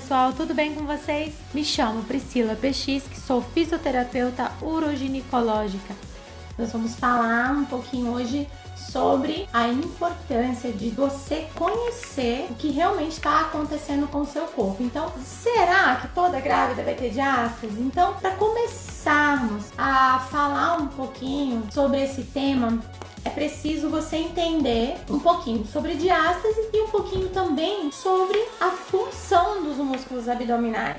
pessoal, tudo bem com vocês? Me chamo Priscila PX, que sou fisioterapeuta uroginecológica. Nós vamos falar um pouquinho hoje sobre a importância de você conhecer o que realmente está acontecendo com o seu corpo. Então, será que toda grávida vai ter diástase? Então, para começarmos a falar um pouquinho sobre esse tema, é preciso você entender um pouquinho sobre diástase e um pouquinho também sobre a função dos músculos abdominais.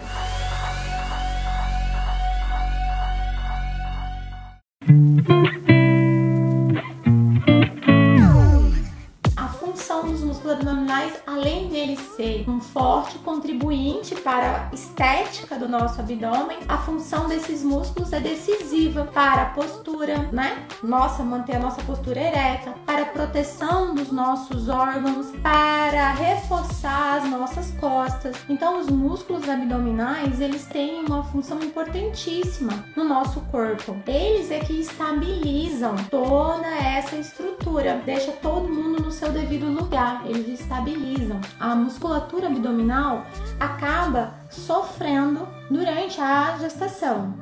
Abdominais, além de ele ser um forte contribuinte para a estética do nosso abdômen, a função desses músculos é decisiva para a postura, né? Nossa, manter a nossa postura ereta, para a proteção dos nossos órgãos, para reforçar as nossas costas. Então, os músculos abdominais, eles têm uma função importantíssima no nosso corpo. Eles é que estabilizam toda essa estrutura, deixa todo mundo no seu devido lugar. Eles estabilizam. A musculatura abdominal acaba sofrendo durante a gestação.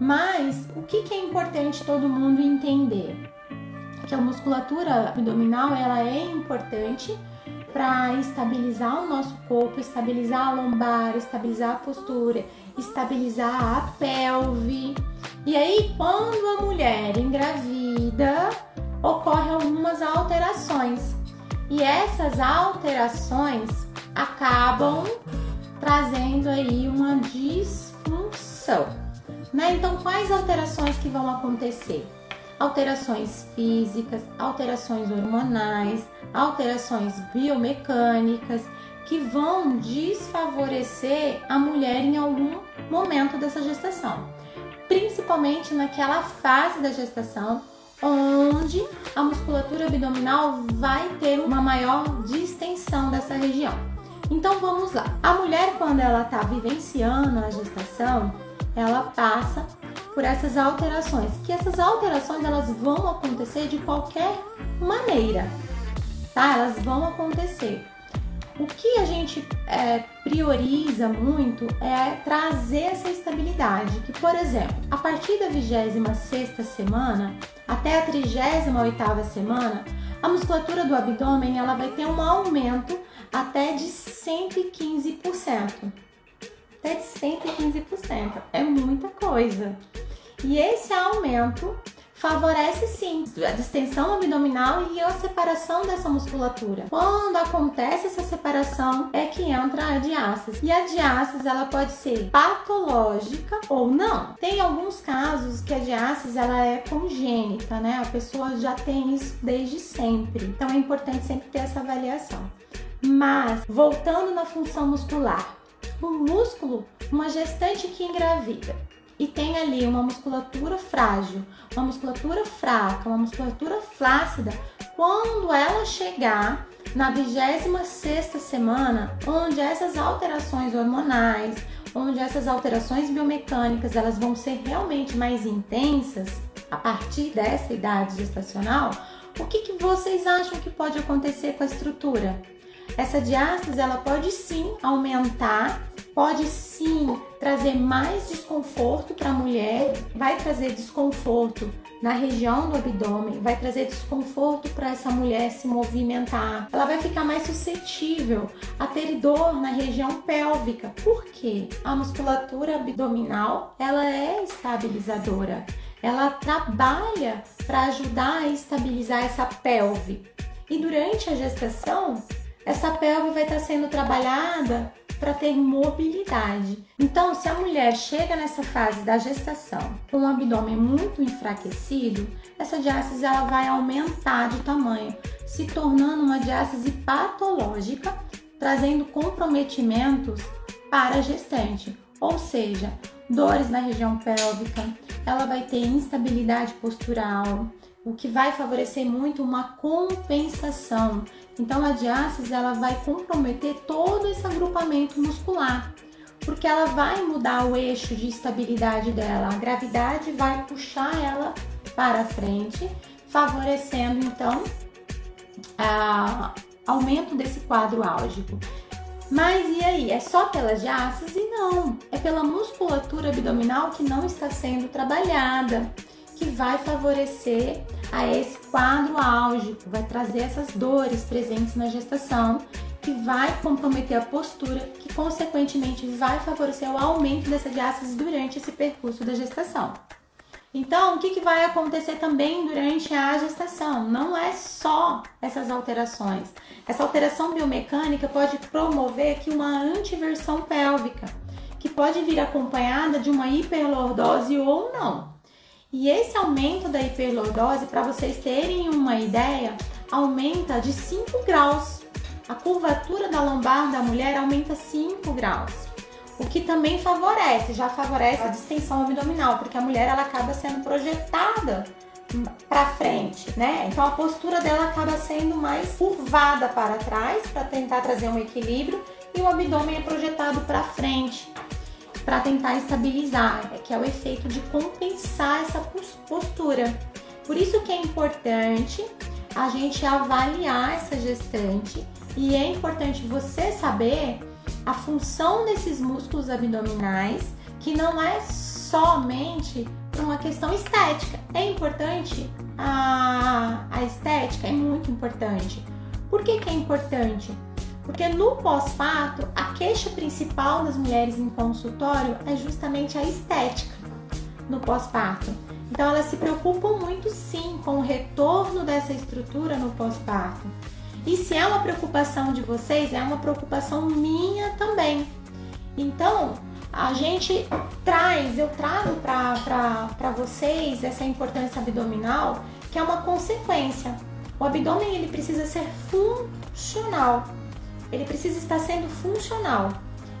Mas o que, é importante todo mundo entender? Que a musculatura abdominal ela é importante para estabilizar o nosso corpo, estabilizar a lombar, estabilizar a postura, estabilizar a pelve. E aí, quando a mulher engravida, ocorrem algumas alterações e essas alterações acabam trazendo aí uma disfunção. Né? Então, quais alterações que vão acontecer? Alterações físicas, alterações hormonais, alterações biomecânicas que vão desfavorecer a mulher em algum momento dessa gestação, principalmente naquela fase da gestação onde a musculatura abdominal vai ter uma maior distensão dessa região. Então vamos lá. A mulher quando ela está vivenciando a gestação, ela passa por essas alterações, que essas alterações elas vão acontecer de qualquer maneira, tá? Elas vão acontecer. O que a gente é, prioriza muito é trazer essa estabilidade, que por exemplo, a partir da 26 semana até a 38 semana, a musculatura do abdômen ela vai ter um aumento até de 115%. Até de 115%. É muita coisa. E esse aumento favorece sim a distensão abdominal e a separação dessa musculatura. Quando acontece essa separação é que entra a diástase. E a diástase ela pode ser patológica ou não. Tem alguns casos que a diástase ela é congênita, né? A pessoa já tem isso desde sempre. Então é importante sempre ter essa avaliação. Mas voltando na função muscular, o músculo, uma gestante que engravida, e tem ali uma musculatura frágil, uma musculatura fraca, uma musculatura flácida, quando ela chegar na 26 semana, onde essas alterações hormonais, onde essas alterações biomecânicas, elas vão ser realmente mais intensas a partir dessa idade gestacional, o que, que vocês acham que pode acontecer com a estrutura? Essa diástase ela pode sim aumentar, pode sim trazer mais desconforto para a mulher, vai trazer desconforto na região do abdômen, vai trazer desconforto para essa mulher se movimentar. Ela vai ficar mais suscetível a ter dor na região pélvica. Por quê? A musculatura abdominal, ela é estabilizadora. Ela trabalha para ajudar a estabilizar essa pelve. E durante a gestação, essa pelve vai estar sendo trabalhada para ter mobilidade. Então, se a mulher chega nessa fase da gestação com o abdômen muito enfraquecido, essa diástase ela vai aumentar de tamanho, se tornando uma diástase patológica, trazendo comprometimentos para a gestante, ou seja, dores na região pélvica, ela vai ter instabilidade postural, o que vai favorecer muito uma compensação. Então a diástase ela vai comprometer todo esse agrupamento muscular, porque ela vai mudar o eixo de estabilidade dela. A gravidade vai puxar ela para frente, favorecendo então a aumento desse quadro álgico. Mas e aí? É só pelas diástase? Não. É pela musculatura abdominal que não está sendo trabalhada, que vai favorecer a esse quadro álgico, vai trazer essas dores presentes na gestação, que vai comprometer a postura, que consequentemente vai favorecer o aumento dessa diástase durante esse percurso da gestação. Então, o que, que vai acontecer também durante a gestação? Não é só essas alterações. Essa alteração biomecânica pode promover aqui uma antiversão pélvica, que pode vir acompanhada de uma hiperlordose ou não. E esse aumento da hiperlordose, para vocês terem uma ideia, aumenta de 5 graus. A curvatura da lombar da mulher aumenta 5 graus o que também favorece, já favorece a distensão abdominal, porque a mulher ela acaba sendo projetada para frente, né? Então a postura dela acaba sendo mais curvada para trás para tentar trazer um equilíbrio e o abdômen é projetado para frente para tentar estabilizar, que é o efeito de compensar essa postura. Por isso que é importante a gente avaliar essa gestante e é importante você saber a função desses músculos abdominais, que não é somente uma questão estética. É importante a, a estética, é muito importante. Por que, que é importante? Porque no pós-parto, a queixa principal das mulheres em consultório é justamente a estética no pós-parto. Então elas se preocupam muito sim com o retorno dessa estrutura no pós-parto. E se é uma preocupação de vocês, é uma preocupação minha também. Então, a gente traz, eu trago para vocês essa importância abdominal, que é uma consequência. O abdômen ele precisa ser funcional. Ele precisa estar sendo funcional,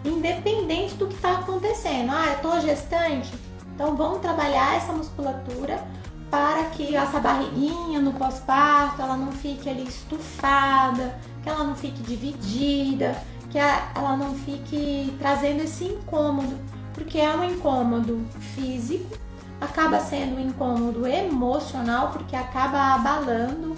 independente do que está acontecendo. Ah, eu estou gestante, então vamos trabalhar essa musculatura para que essa barriguinha no pós-parto ela não fique ali estufada, que ela não fique dividida, que ela não fique trazendo esse incômodo, porque é um incômodo físico, acaba sendo um incômodo emocional, porque acaba abalando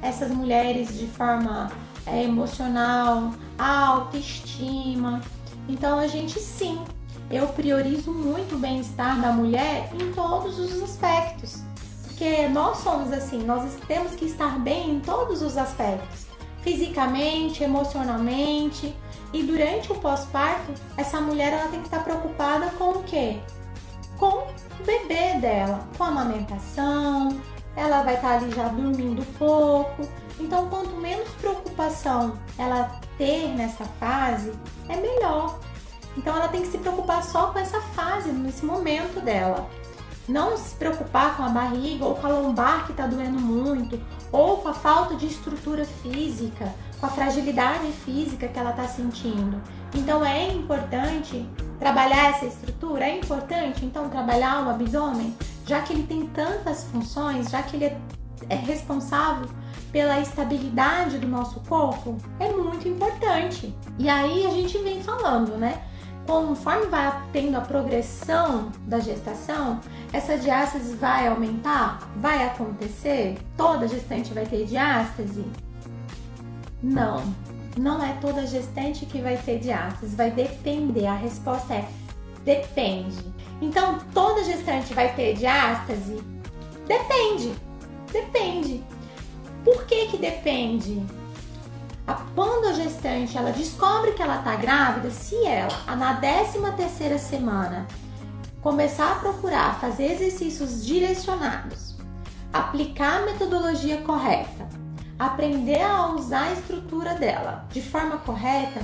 essas mulheres de forma é, emocional, a autoestima. Então a gente sim, eu priorizo muito o bem-estar da mulher em todos os aspectos. Porque nós somos assim, nós temos que estar bem em todos os aspectos, fisicamente, emocionalmente. E durante o pós-parto, essa mulher ela tem que estar preocupada com o quê? Com o bebê dela, com a amamentação, ela vai estar ali já dormindo pouco. Então, quanto menos preocupação ela ter nessa fase, é melhor. Então, ela tem que se preocupar só com essa fase, nesse momento dela. Não se preocupar com a barriga ou com a lombar que está doendo muito, ou com a falta de estrutura física, com a fragilidade física que ela está sentindo. Então é importante trabalhar essa estrutura, é importante então trabalhar o abdômen, já que ele tem tantas funções, já que ele é, é responsável pela estabilidade do nosso corpo, é muito importante. E aí a gente vem falando, né? conforme vai tendo a progressão da gestação, essa diástase vai aumentar? Vai acontecer? Toda gestante vai ter diástase? Não, não é toda gestante que vai ter diástase, vai depender. A resposta é depende. Então, toda gestante vai ter diástase? Depende, depende. Por que que depende? Quando a gestante ela descobre que ela está grávida, se ela na 13 terceira semana começar a procurar fazer exercícios direcionados, aplicar a metodologia correta, aprender a usar a estrutura dela de forma correta,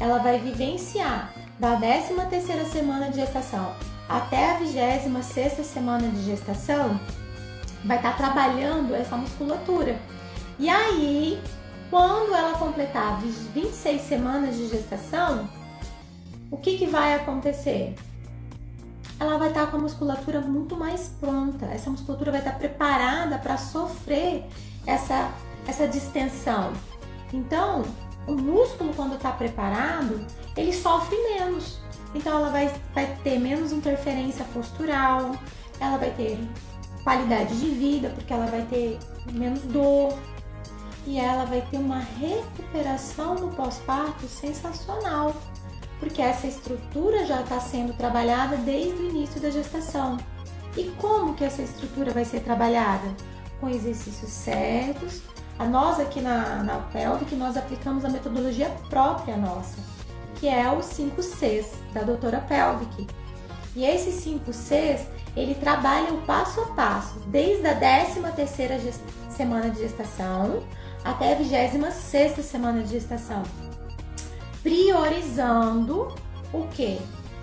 ela vai vivenciar da 13 terceira semana de gestação até a 26 sexta semana de gestação, vai estar tá trabalhando essa musculatura. E aí, quando ela completar 26 semanas de gestação, o que, que vai acontecer? Ela vai estar com a musculatura muito mais pronta. Essa musculatura vai estar preparada para sofrer essa, essa distensão. Então, o músculo, quando está preparado, ele sofre menos. Então, ela vai, vai ter menos interferência postural, ela vai ter qualidade de vida, porque ela vai ter menos dor, e ela vai ter uma recuperação no pós-parto sensacional, porque essa estrutura já está sendo trabalhada desde o início da gestação. E como que essa estrutura vai ser trabalhada? Com exercícios certos. A nós aqui na, na Pelvic, nós aplicamos a metodologia própria nossa, que é o 5 Cs da doutora Pelvic. E esse 5 Cs, ele trabalha o passo a passo, desde a 13 terceira semana de gestação até a 26 semana de gestação, priorizando o que?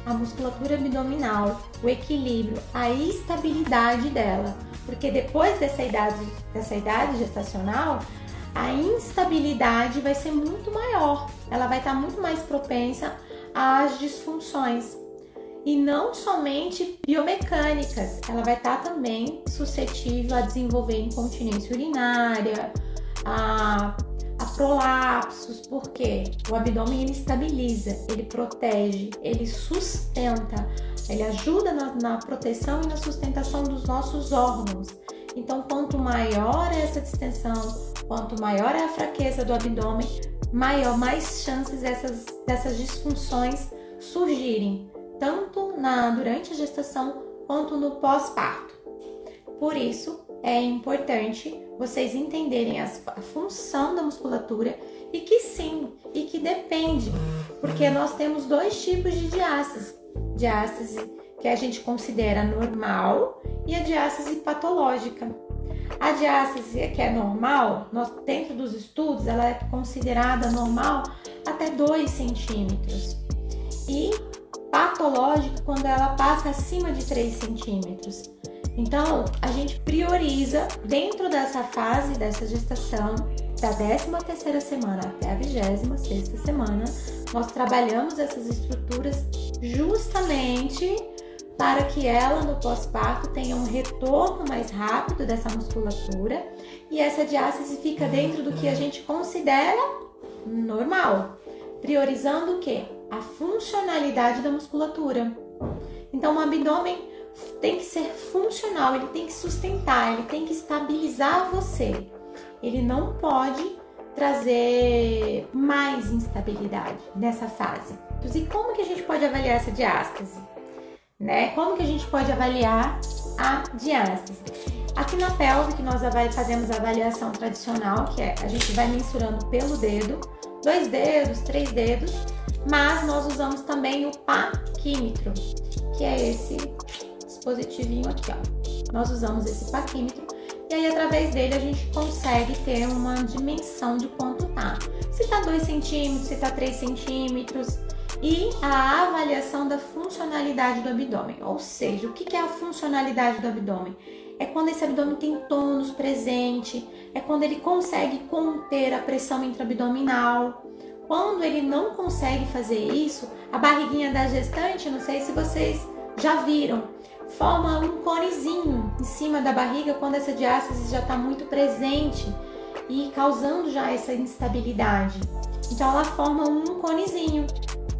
A musculatura abdominal, o equilíbrio, a estabilidade dela, porque depois dessa idade, dessa idade gestacional, a instabilidade vai ser muito maior, ela vai estar muito mais propensa às disfunções. E não somente biomecânicas, ela vai estar também suscetível a desenvolver incontinência urinária, a, a prolapsos, porque o abdômen ele estabiliza, ele protege, ele sustenta, ele ajuda na, na proteção e na sustentação dos nossos órgãos. Então, quanto maior é essa distensão, quanto maior é a fraqueza do abdômen, maior, mais chances dessas, dessas disfunções surgirem, tanto na durante a gestação quanto no pós-parto. Por isso, é importante vocês entenderem a função da musculatura e que sim, e que depende, porque nós temos dois tipos de diástase. Diástase que a gente considera normal e a diástase patológica. A diástase que é normal, nós, dentro dos estudos, ela é considerada normal até 2 centímetros. E patológica quando ela passa acima de 3 centímetros. Então, a gente prioriza dentro dessa fase dessa gestação, da 13ª semana até a 26ª semana, nós trabalhamos essas estruturas justamente para que ela no pós-parto tenha um retorno mais rápido dessa musculatura e essa diástase fica dentro do que a gente considera normal, priorizando o que? A funcionalidade da musculatura. Então, o abdômen tem que ser funcional, ele tem que sustentar, ele tem que estabilizar você. Ele não pode trazer mais instabilidade nessa fase. Então, e como que a gente pode avaliar essa diástase? Né? Como que a gente pode avaliar a diástase? Aqui na pelve que nós fazemos a avaliação tradicional, que é a gente vai mensurando pelo dedo, dois dedos, três dedos, mas nós usamos também o paquímetro, que é esse dispositivinho aqui, ó. Nós usamos esse paquímetro e aí através dele a gente consegue ter uma dimensão de quanto tá. Se tá 2 centímetros, se tá 3 centímetros e a avaliação da funcionalidade do abdômen. Ou seja, o que é a funcionalidade do abdômen? É quando esse abdômen tem tônus presente, é quando ele consegue conter a pressão intraabdominal. Quando ele não consegue fazer isso, a barriguinha da gestante, não sei se vocês já viram, forma um conezinho em cima da barriga quando essa diástase já está muito presente e causando já essa instabilidade. Então ela forma um conezinho.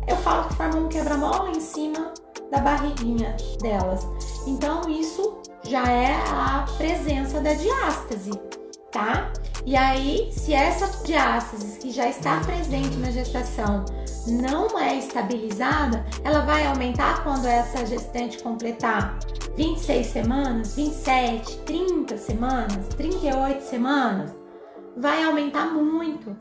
Eu falo que forma um quebra-mola em cima da barriguinha delas. Então isso já é a presença da diástase, tá? E aí, se essa diástase que já está presente na gestação não é estabilizada, ela vai aumentar quando essa gestante completar 26 semanas, 27, 30 semanas, 38 semanas, vai aumentar muito.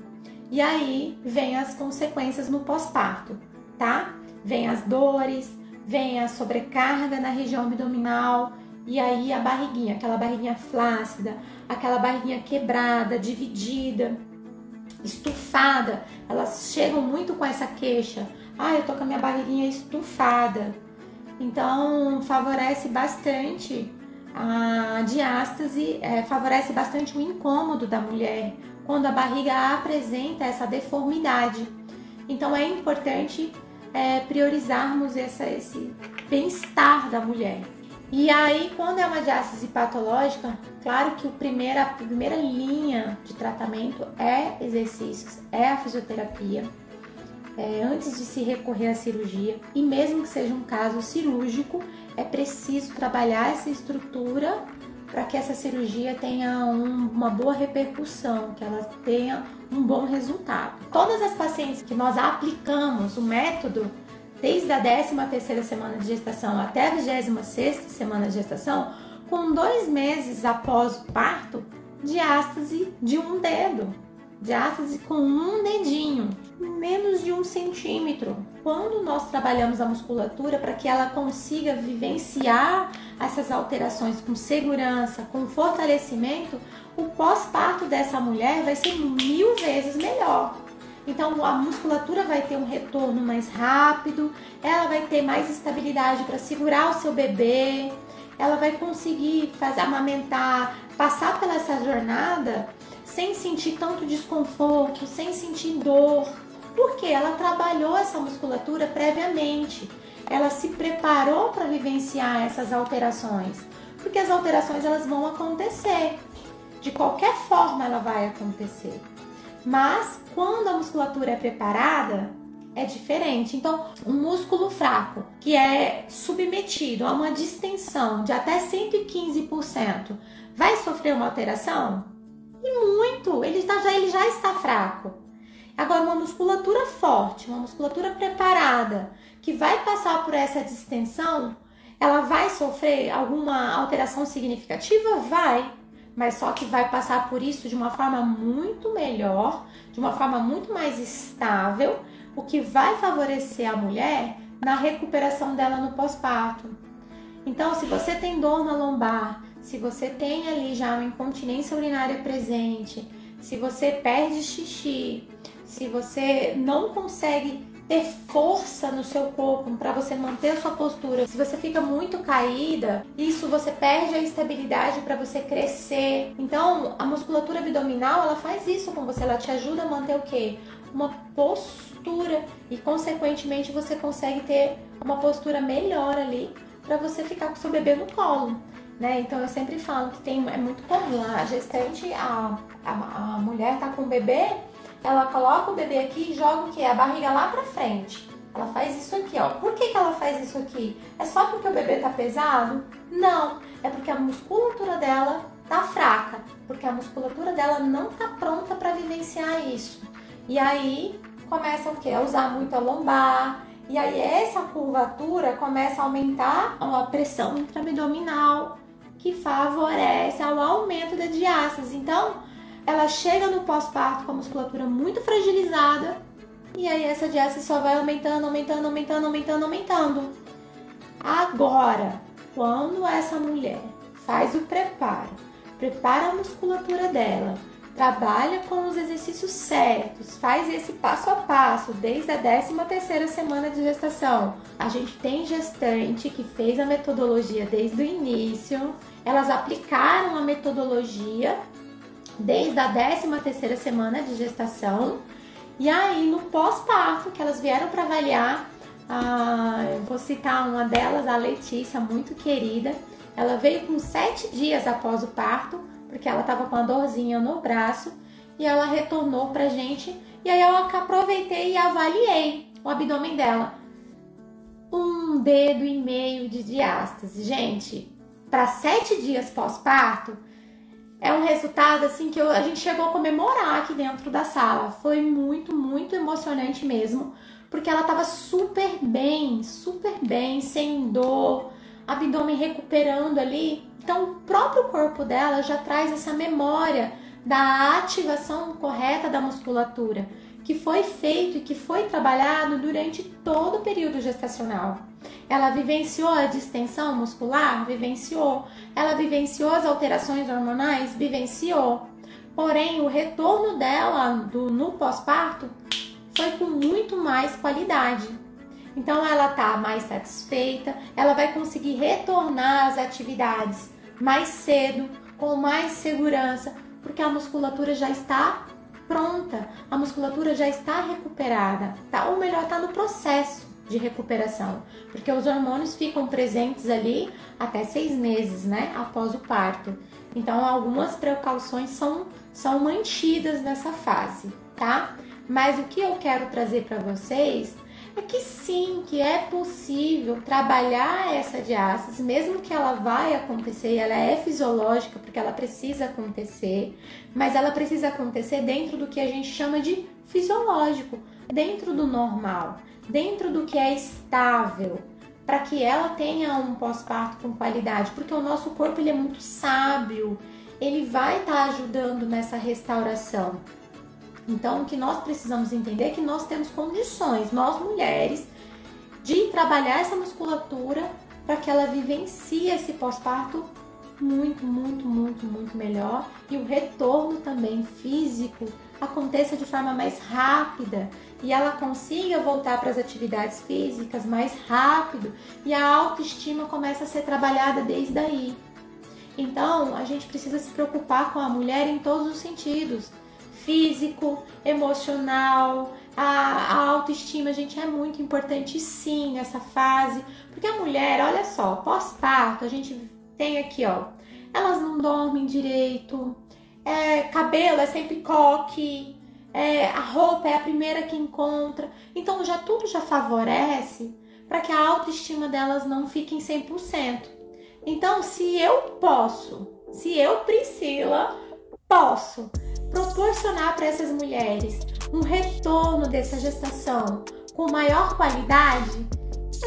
E aí vem as consequências no pós-parto, tá? Vem as dores, vem a sobrecarga na região abdominal e aí a barriguinha, aquela barriguinha flácida, aquela barriguinha quebrada, dividida estufada. Elas chegam muito com essa queixa. Ah, eu tô com a minha barriguinha estufada. Então, favorece bastante a diástase, é, favorece bastante o incômodo da mulher quando a barriga apresenta essa deformidade. Então, é importante é, priorizarmos essa, esse bem-estar da mulher. E aí, quando é uma diástase patológica, claro que o primeira, a primeira linha de tratamento é exercícios, é a fisioterapia, é, antes de se recorrer à cirurgia. E mesmo que seja um caso cirúrgico, é preciso trabalhar essa estrutura para que essa cirurgia tenha um, uma boa repercussão, que ela tenha um bom resultado. Todas as pacientes que nós aplicamos o método desde a 13 terceira semana de gestação até a 26 sexta semana de gestação, com dois meses após o parto, diástase de um dedo, diástase com um dedinho, menos de um centímetro. Quando nós trabalhamos a musculatura para que ela consiga vivenciar essas alterações com segurança, com fortalecimento, o pós-parto dessa mulher vai ser mil vezes melhor. Então a musculatura vai ter um retorno mais rápido, ela vai ter mais estabilidade para segurar o seu bebê, ela vai conseguir fazer amamentar, passar pela essa jornada sem sentir tanto desconforto, sem sentir dor, porque ela trabalhou essa musculatura previamente. Ela se preparou para vivenciar essas alterações, porque as alterações elas vão acontecer. De qualquer forma ela vai acontecer. Mas quando a musculatura é preparada, é diferente. Então, um músculo fraco que é submetido a uma distensão de até 115%, vai sofrer uma alteração? E muito, ele, está, já, ele já está fraco. Agora, uma musculatura forte, uma musculatura preparada, que vai passar por essa distensão, ela vai sofrer alguma alteração significativa? Vai mas só que vai passar por isso de uma forma muito melhor, de uma forma muito mais estável, o que vai favorecer a mulher na recuperação dela no pós-parto. Então, se você tem dor na lombar, se você tem ali já uma incontinência urinária presente, se você perde xixi, se você não consegue ter força no seu corpo para você manter a sua postura. Se você fica muito caída, isso você perde a estabilidade para você crescer. Então, a musculatura abdominal, ela faz isso com você, ela te ajuda a manter o quê? Uma postura e consequentemente você consegue ter uma postura melhor ali para você ficar com seu bebê no colo. Né? Então eu sempre falo que tem, é muito comum a gestante, a, a, a mulher tá com o bebê ela coloca o bebê aqui e joga o que? A barriga lá pra frente. Ela faz isso aqui, ó. Por que, que ela faz isso aqui? É só porque o bebê tá pesado? Não, é porque a musculatura dela tá fraca, porque a musculatura dela não tá pronta para vivenciar isso. E aí começa o que? A usar muito a lombar. E aí essa curvatura começa a aumentar a pressão intraabdominal, que favorece ao aumento da diástase. Então, ela chega no pós-parto com a musculatura muito fragilizada e aí essa diástase só vai aumentando, aumentando, aumentando, aumentando, aumentando. Agora, quando essa mulher faz o preparo, prepara a musculatura dela, trabalha com os exercícios certos, faz esse passo a passo desde a 13 terceira semana de gestação. A gente tem gestante que fez a metodologia desde o início, elas aplicaram a metodologia desde a 13 terceira semana de gestação. E aí, no pós-parto, que elas vieram para avaliar, ah, vou citar uma delas, a Letícia, muito querida. Ela veio com sete dias após o parto, porque ela estava com uma dorzinha no braço, e ela retornou pra gente. E aí eu aproveitei e avaliei o abdômen dela. Um dedo e meio de diástase. Gente, para sete dias pós-parto, é um resultado assim que eu, a gente chegou a comemorar aqui dentro da sala. Foi muito, muito emocionante mesmo, porque ela estava super bem, super bem, sem dor, abdômen recuperando ali. Então, o próprio corpo dela já traz essa memória da ativação correta da musculatura, que foi feito e que foi trabalhado durante todo o período gestacional. Ela vivenciou a distensão muscular? Vivenciou. Ela vivenciou as alterações hormonais? Vivenciou. Porém, o retorno dela do, no pós-parto foi com muito mais qualidade. Então, ela está mais satisfeita, ela vai conseguir retornar às atividades mais cedo, com mais segurança, porque a musculatura já está pronta, a musculatura já está recuperada, tá? Ou melhor, está no processo de recuperação, porque os hormônios ficam presentes ali até seis meses, né, após o parto. Então, algumas precauções são, são mantidas nessa fase, tá? Mas o que eu quero trazer para vocês é que sim, que é possível trabalhar essa diástase, mesmo que ela vai acontecer, ela é fisiológica porque ela precisa acontecer, mas ela precisa acontecer dentro do que a gente chama de fisiológico, dentro do normal, dentro do que é estável, para que ela tenha um pós-parto com qualidade, porque o nosso corpo ele é muito sábio, ele vai estar tá ajudando nessa restauração. Então, o que nós precisamos entender é que nós temos condições, nós mulheres, de trabalhar essa musculatura para que ela vivencie esse pós-parto muito, muito, muito, muito melhor e o retorno também físico aconteça de forma mais rápida e ela consiga voltar para as atividades físicas mais rápido e a autoestima começa a ser trabalhada desde aí. Então, a gente precisa se preocupar com a mulher em todos os sentidos físico, emocional, a, a, autoestima, gente, é muito importante sim nessa fase, porque a mulher, olha só, pós-parto, a gente tem aqui, ó, elas não dormem direito, é, cabelo é sempre coque, é, a roupa é a primeira que encontra, então já tudo já favorece para que a autoestima delas não fique em 100%. Então, se eu posso, se eu, Priscila, posso proporcionar para essas mulheres um retorno dessa gestação com maior qualidade,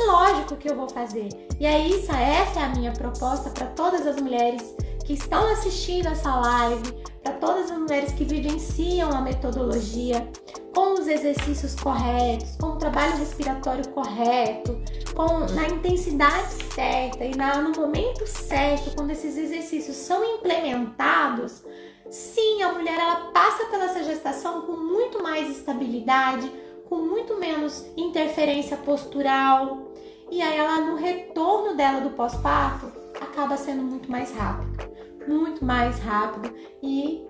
lógico que eu vou fazer. E é isso, essa é a minha proposta para todas as mulheres que estão assistindo essa live, para todas as mulheres que vivenciam a metodologia com os exercícios corretos, com o trabalho respiratório correto, com na intensidade certa e na, no momento certo, quando esses exercícios são implementados, Sim, a mulher ela passa pela essa gestação com muito mais estabilidade, com muito menos interferência postural. E aí ela no retorno dela do pós-parto acaba sendo muito mais rápido, muito mais rápido. E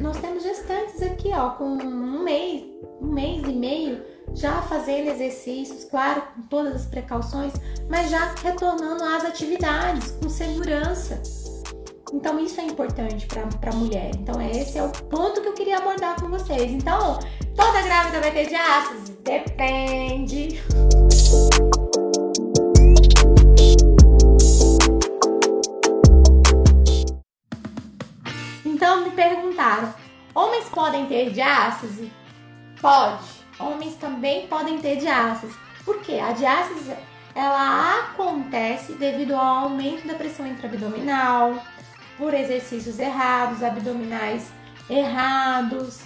nós temos gestantes aqui, ó, com um mês, um mês e meio já fazendo exercícios, claro, com todas as precauções, mas já retornando às atividades com segurança. Então isso é importante para a mulher. Então esse é o ponto que eu queria abordar com vocês. Então, toda grávida vai ter diástase? Depende. Perguntaram: homens podem ter diástase? Pode. Homens também podem ter diástase. Por quê? A diástase ela acontece devido ao aumento da pressão intraabdominal, por exercícios errados, abdominais errados.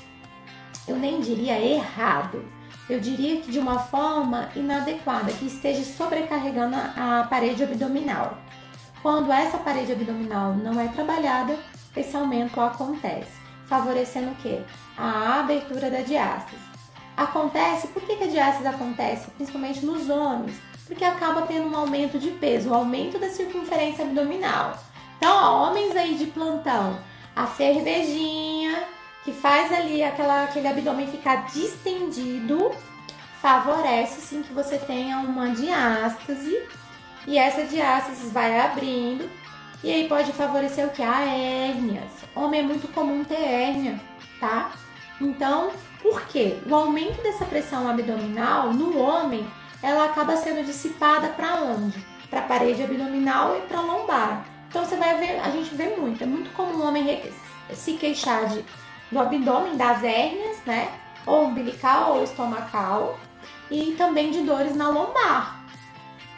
Eu nem diria errado, eu diria que de uma forma inadequada, que esteja sobrecarregando a parede abdominal. Quando essa parede abdominal não é trabalhada, esse aumento acontece, favorecendo o quê? A abertura da diástase. Acontece, por que, que a diástase acontece? Principalmente nos homens, porque acaba tendo um aumento de peso, um aumento da circunferência abdominal. Então, ó, homens aí de plantão, a cervejinha que faz ali aquela, aquele abdômen ficar distendido, favorece sim que você tenha uma diástase e essa diástase vai abrindo e aí pode favorecer o que? A hérnias. Homem é muito comum ter hérnia, tá? Então, por quê? O aumento dessa pressão abdominal no homem, ela acaba sendo dissipada para onde? Para a parede abdominal e para lombar. Então você vai ver, a gente vê muito, é muito comum o homem se queixar de, do abdômen, das hérnias, né? Ou umbilical ou estomacal, e também de dores na lombar.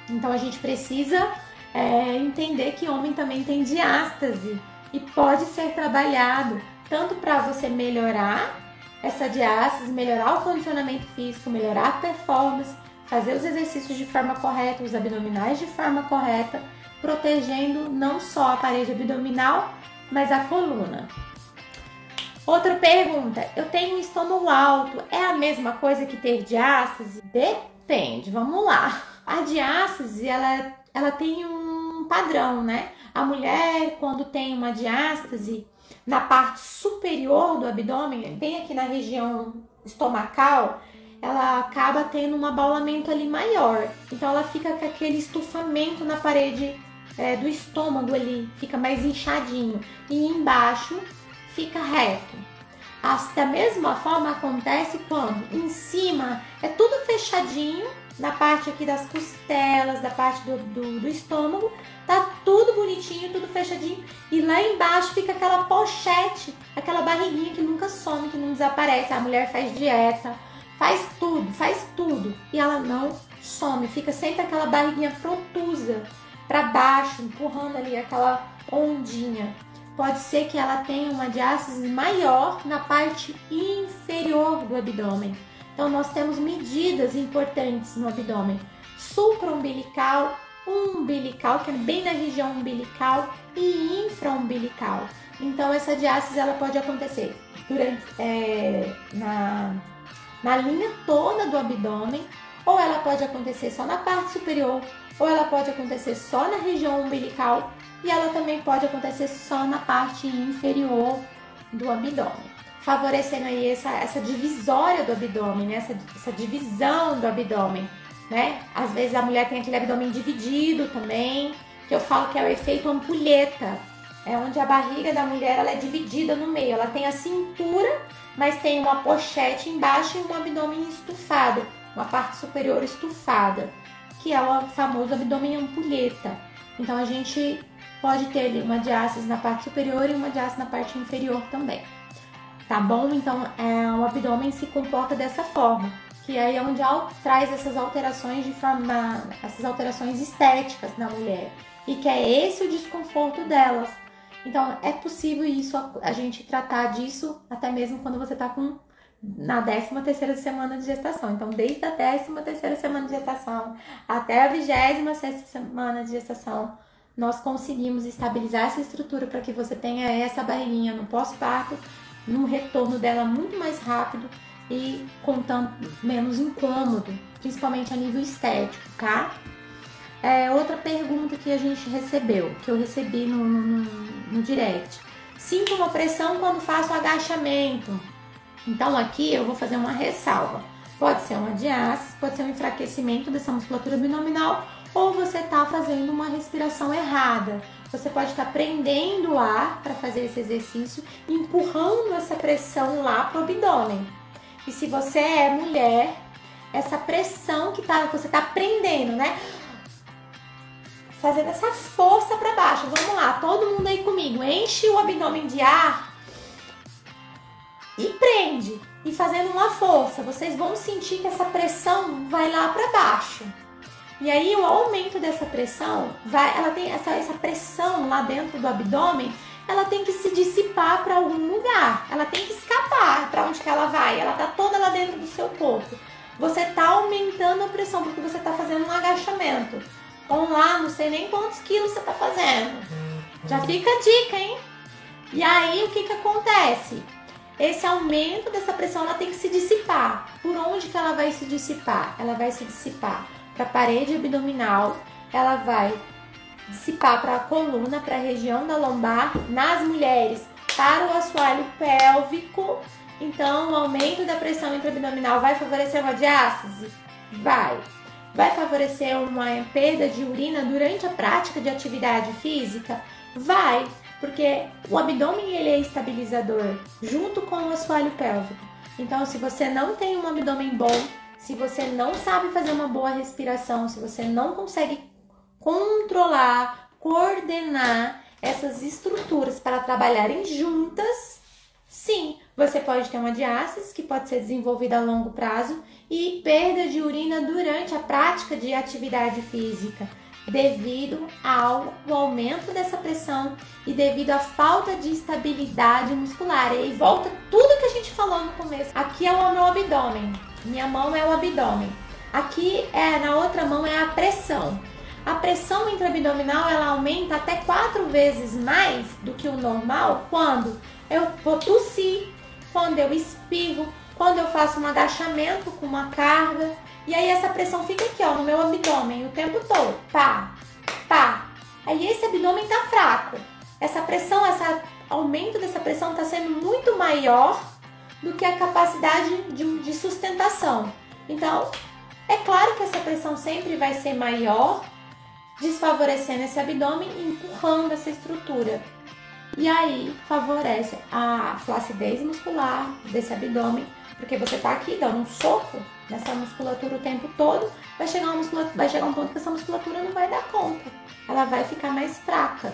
Então a gente precisa é, entender que homem também tem diástase e pode ser trabalhado tanto para você melhorar essa diástase, melhorar o condicionamento físico, melhorar a performance, fazer os exercícios de forma correta, os abdominais de forma correta protegendo não só a parede abdominal, mas a coluna. Outra pergunta: eu tenho um estômago alto, é a mesma coisa que ter diástase? Depende, vamos lá. A diástase, ela, ela tem um padrão, né? A mulher, quando tem uma diástase na parte superior do abdômen, bem aqui na região estomacal, ela acaba tendo um abaulamento ali maior. Então ela fica com aquele estufamento na parede é, do estômago ele fica mais inchadinho e embaixo fica reto. As, da mesma forma acontece quando em cima é tudo fechadinho, na parte aqui das costelas, da parte do, do, do, estômago, tá tudo bonitinho, tudo fechadinho. E lá embaixo fica aquela pochete, aquela barriguinha que nunca some, que não desaparece. A mulher faz dieta, faz tudo, faz tudo. E ela não some, fica sempre aquela barriguinha protusa para baixo, empurrando ali aquela ondinha. Pode ser que ela tenha uma diástase maior na parte inferior do abdômen então, nós temos medidas importantes no abdômen: supraumbilical, umbilical, que é bem na região umbilical, e infraumbilical. Então, essa diástase ela pode acontecer durante, é, na, na linha toda do abdômen, ou ela pode acontecer só na parte superior, ou ela pode acontecer só na região umbilical, e ela também pode acontecer só na parte inferior do abdômen favorecendo aí essa, essa divisória do abdômen, né? essa, essa divisão do abdômen, né? Às vezes a mulher tem aquele abdômen dividido também, que eu falo que é o efeito ampulheta, é onde a barriga da mulher ela é dividida no meio, ela tem a cintura, mas tem uma pochete embaixo e um abdômen estufado, uma parte superior estufada, que é o famoso abdômen ampulheta. Então a gente pode ter uma diástase na parte superior e uma diástase na parte inferior também tá bom? Então, é, o abdômen se comporta dessa forma, que aí é onde traz essas alterações de forma, essas alterações estéticas na mulher, e que é esse o desconforto delas. Então, é possível isso a, gente tratar disso até mesmo quando você tá com na 13 terceira semana de gestação. Então, desde a 13 terceira semana de gestação até a 26 semana de gestação, nós conseguimos estabilizar essa estrutura para que você tenha essa barriguinha no pós-parto num retorno dela muito mais rápido e com tanto menos incômodo, principalmente a nível estético, tá? É, outra pergunta que a gente recebeu, que eu recebi no, no, no direct. Sinto uma pressão quando faço agachamento. Então aqui eu vou fazer uma ressalva. Pode ser uma diástase, pode ser um enfraquecimento dessa musculatura abdominal ou você está fazendo uma respiração errada. Você pode estar prendendo o ar para fazer esse exercício, empurrando essa pressão lá para o abdômen. E se você é mulher, essa pressão que tá, você está prendendo, né? Fazendo essa força para baixo. Vamos lá, todo mundo aí comigo. Enche o abdômen de ar e prende. E fazendo uma força, vocês vão sentir que essa pressão vai lá para baixo. E aí o aumento dessa pressão, vai, ela tem essa, essa pressão lá dentro do abdômen, ela tem que se dissipar para algum lugar, ela tem que escapar para onde que ela vai, ela tá toda lá dentro do seu corpo. Você tá aumentando a pressão porque você tá fazendo um agachamento. Vamos lá, não sei nem quantos quilos você tá fazendo. Já fica a dica, hein? E aí o que que acontece? Esse aumento dessa pressão ela tem que se dissipar. Por onde que ela vai se dissipar? Ela vai se dissipar para a parede abdominal, ela vai dissipar para a coluna, para a região da lombar, nas mulheres, para o assoalho pélvico. Então, o aumento da pressão intraabdominal vai favorecer uma diástase? Vai. Vai favorecer uma perda de urina durante a prática de atividade física? Vai, porque o abdômen ele é estabilizador junto com o assoalho pélvico. Então, se você não tem um abdômen bom, se você não sabe fazer uma boa respiração, se você não consegue controlar, coordenar essas estruturas para trabalharem juntas, sim, você pode ter uma diástase que pode ser desenvolvida a longo prazo e perda de urina durante a prática de atividade física, devido ao aumento dessa pressão e devido à falta de estabilidade muscular. E volta tudo que a gente falou no começo. Aqui é o meu abdômen. Minha mão é o abdômen. Aqui é na outra mão é a pressão. A pressão intraabdominal ela aumenta até quatro vezes mais do que o normal quando eu vou tossir, quando eu espirro, quando eu faço um agachamento com uma carga. E aí essa pressão fica aqui, ó, no meu abdômen o tempo todo. Pá, pá. Aí esse abdômen tá fraco. Essa pressão, esse aumento dessa pressão tá sendo muito maior do que a capacidade de, de sustentação. Então, é claro que essa pressão sempre vai ser maior, desfavorecendo esse abdômen e empurrando essa estrutura. E aí favorece a flacidez muscular desse abdômen, porque você tá aqui dando um soco nessa musculatura o tempo todo, vai chegar, vai chegar um ponto que essa musculatura não vai dar conta. Ela vai ficar mais fraca.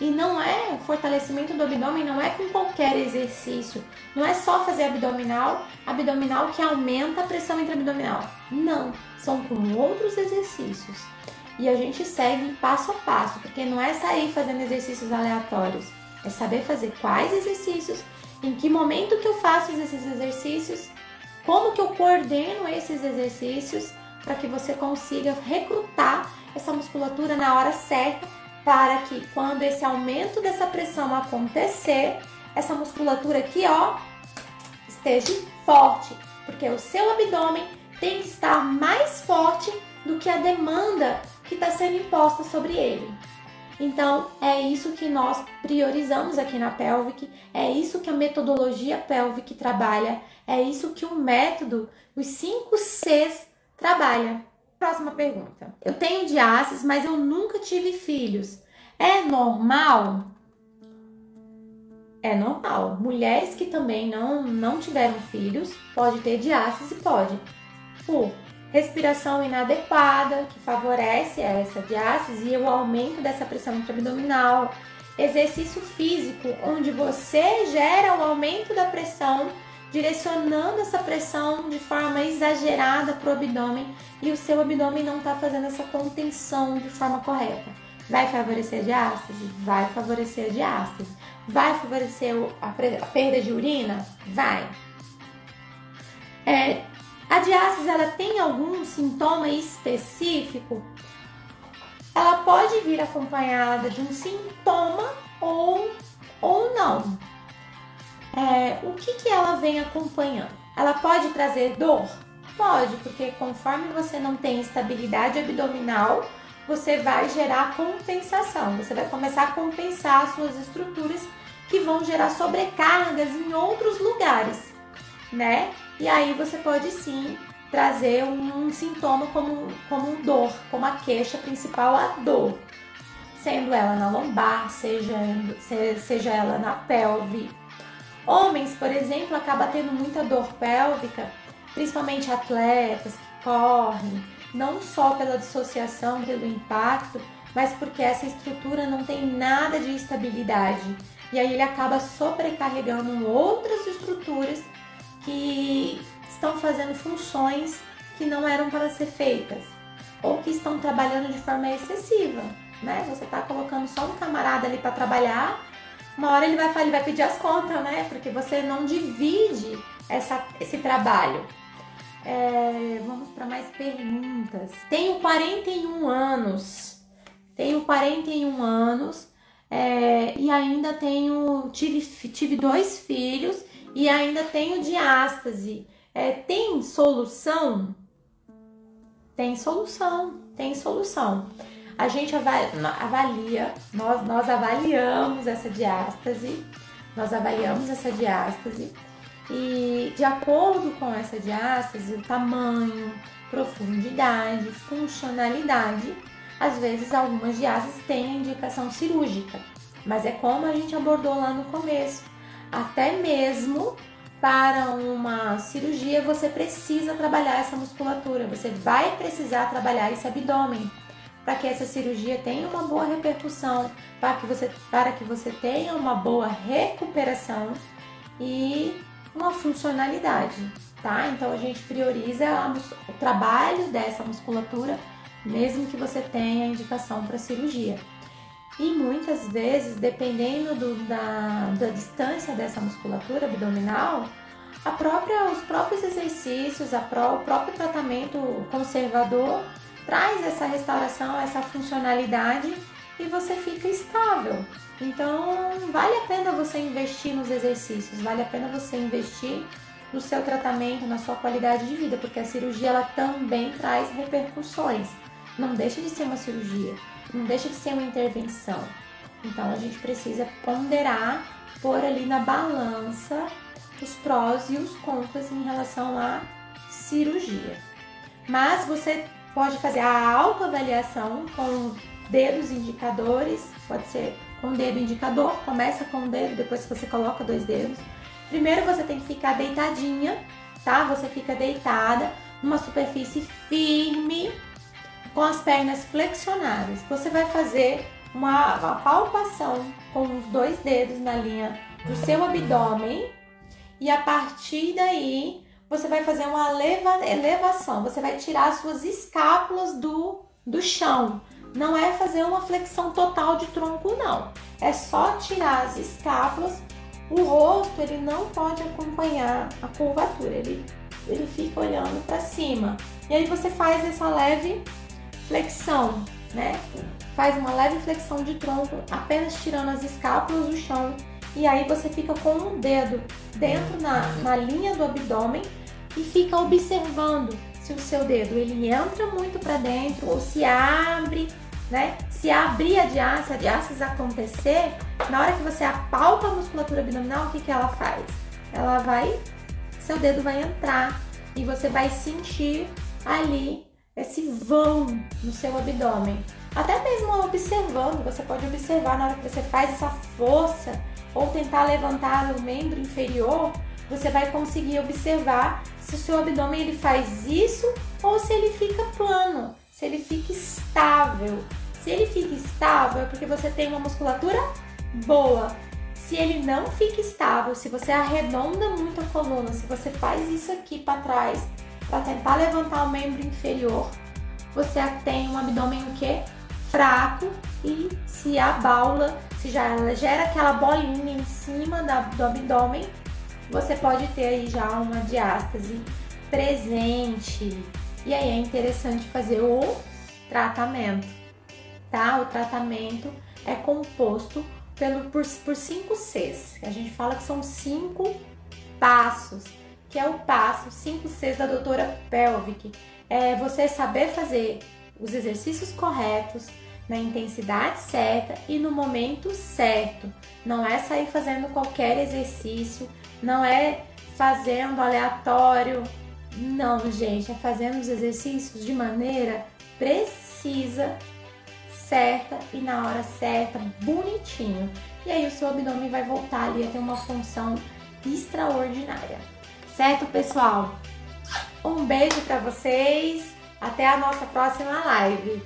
E não é fortalecimento do abdômen, não é com qualquer exercício. Não é só fazer abdominal, abdominal que aumenta a pressão intraabdominal. Não, são com outros exercícios. E a gente segue passo a passo, porque não é sair fazendo exercícios aleatórios. É saber fazer quais exercícios, em que momento que eu faço esses exercícios, como que eu coordeno esses exercícios para que você consiga recrutar essa musculatura na hora certa para que quando esse aumento dessa pressão acontecer, essa musculatura aqui, ó, esteja forte, porque o seu abdômen tem que estar mais forte do que a demanda que está sendo imposta sobre ele. Então, é isso que nós priorizamos aqui na Pelvic, é isso que a metodologia Pelvic trabalha, é isso que o método, os 5 Cs, trabalha. Próxima pergunta. Eu tenho diástase, mas eu nunca tive filhos. É normal? É normal. Mulheres que também não, não tiveram filhos, pode ter diástase, pode. Por respiração inadequada, que favorece essa diástase e o aumento dessa pressão intraabdominal. Exercício físico, onde você gera o aumento da pressão direcionando essa pressão de forma exagerada para o abdômen e o seu abdômen não está fazendo essa contenção de forma correta. Vai favorecer a diástase? Vai favorecer a diástase. Vai favorecer a perda de urina? Vai. É, a diástase ela tem algum sintoma específico? Ela pode vir acompanhada de um sintoma ou, ou não. É, o que, que ela vem acompanhando? Ela pode trazer dor? Pode, porque conforme você não tem estabilidade abdominal, você vai gerar compensação. Você vai começar a compensar as suas estruturas que vão gerar sobrecargas em outros lugares, né? E aí você pode sim trazer um, sintoma como, como dor, como a queixa principal, a dor. Sendo ela na lombar, seja, seja ela na pelve, Homens, por exemplo, acaba tendo muita dor pélvica, principalmente atletas que correm, não só pela dissociação, pelo impacto, mas porque essa estrutura não tem nada de estabilidade. E aí ele acaba sobrecarregando outras estruturas que estão fazendo funções que não eram para ser feitas ou que estão trabalhando de forma excessiva, né? Você está colocando só um camarada ali para trabalhar uma hora ele vai, ele vai pedir as contas, né? Porque você não divide essa, esse trabalho. É, vamos para mais perguntas. Tenho 41 anos. Tenho 41 anos é, e ainda tenho. Tive, tive dois filhos e ainda tenho diástase. É, tem solução? Tem solução, tem solução a gente avalia, nós, nós avaliamos essa diástase, nós avaliamos essa diástase e de acordo com essa diástase, o tamanho, profundidade, funcionalidade, às vezes algumas diástases têm indicação cirúrgica, mas é como a gente abordou lá no começo, até mesmo para uma cirurgia você precisa trabalhar essa musculatura, você vai precisar trabalhar esse abdômen para que essa cirurgia tenha uma boa repercussão, para que você, para que você tenha uma boa recuperação e uma funcionalidade, tá? Então a gente prioriza o trabalho dessa musculatura, mesmo que você tenha indicação para cirurgia. E muitas vezes, dependendo do, da, da distância dessa musculatura abdominal, a própria, os próprios exercícios, a pró, o próprio tratamento conservador traz essa restauração, essa funcionalidade e você fica estável. Então, vale a pena você investir nos exercícios, vale a pena você investir no seu tratamento, na sua qualidade de vida, porque a cirurgia ela também traz repercussões. Não deixa de ser uma cirurgia, não deixa de ser uma intervenção. Então, a gente precisa ponderar, pôr ali na balança os prós e os contras em relação à cirurgia. Mas você pode fazer a autoavaliação com dedos indicadores, pode ser com o dedo indicador, começa com o dedo, depois você coloca dois dedos. Primeiro você tem que ficar deitadinha, tá? Você fica deitada numa superfície firme, com as pernas flexionadas. Você vai fazer uma, uma palpação com os dois dedos na linha do seu abdômen e a partir daí você vai fazer uma eleva, elevação. Você vai tirar as suas escápulas do, do chão. Não é fazer uma flexão total de tronco, não. É só tirar as escápulas. O rosto ele não pode acompanhar a curvatura. Ele, ele fica olhando para cima. E aí você faz essa leve flexão, né? Faz uma leve flexão de tronco, apenas tirando as escápulas do chão. E aí você fica com um dedo dentro na, na linha do abdômen e fica observando se o seu dedo ele entra muito para dentro ou se abre, né? Se abrir a diástase, a diástase acontecer, na hora que você apalpa a musculatura abdominal, o que, que ela faz? Ela vai, seu dedo vai entrar e você vai sentir ali esse vão no seu abdômen. Até mesmo observando, você pode observar na hora que você faz essa força ou tentar levantar o membro inferior, você vai conseguir observar se o seu abdômen ele faz isso ou se ele fica plano, se ele fica estável. Se ele fica estável é porque você tem uma musculatura boa. Se ele não fica estável, se você arredonda muito a coluna, se você faz isso aqui para trás para tentar levantar o membro inferior, você tem um abdômen o quê? Fraco e se a baula, se já ela gera aquela bolinha em cima da, do abdômen, você pode ter aí já uma diástase presente. E aí é interessante fazer o tratamento, tá? O tratamento é composto pelo, por, por cinco Cs. A gente fala que são cinco passos que é o passo 5C da doutora Pelvic. É você saber fazer os exercícios corretos, na intensidade certa e no momento certo. Não é sair fazendo qualquer exercício, não é fazendo aleatório. Não, gente, é fazendo os exercícios de maneira precisa, certa e na hora certa, bonitinho. E aí o seu abdômen vai voltar ali a ter uma função extraordinária. Certo, pessoal? Um beijo para vocês. Até a nossa próxima live.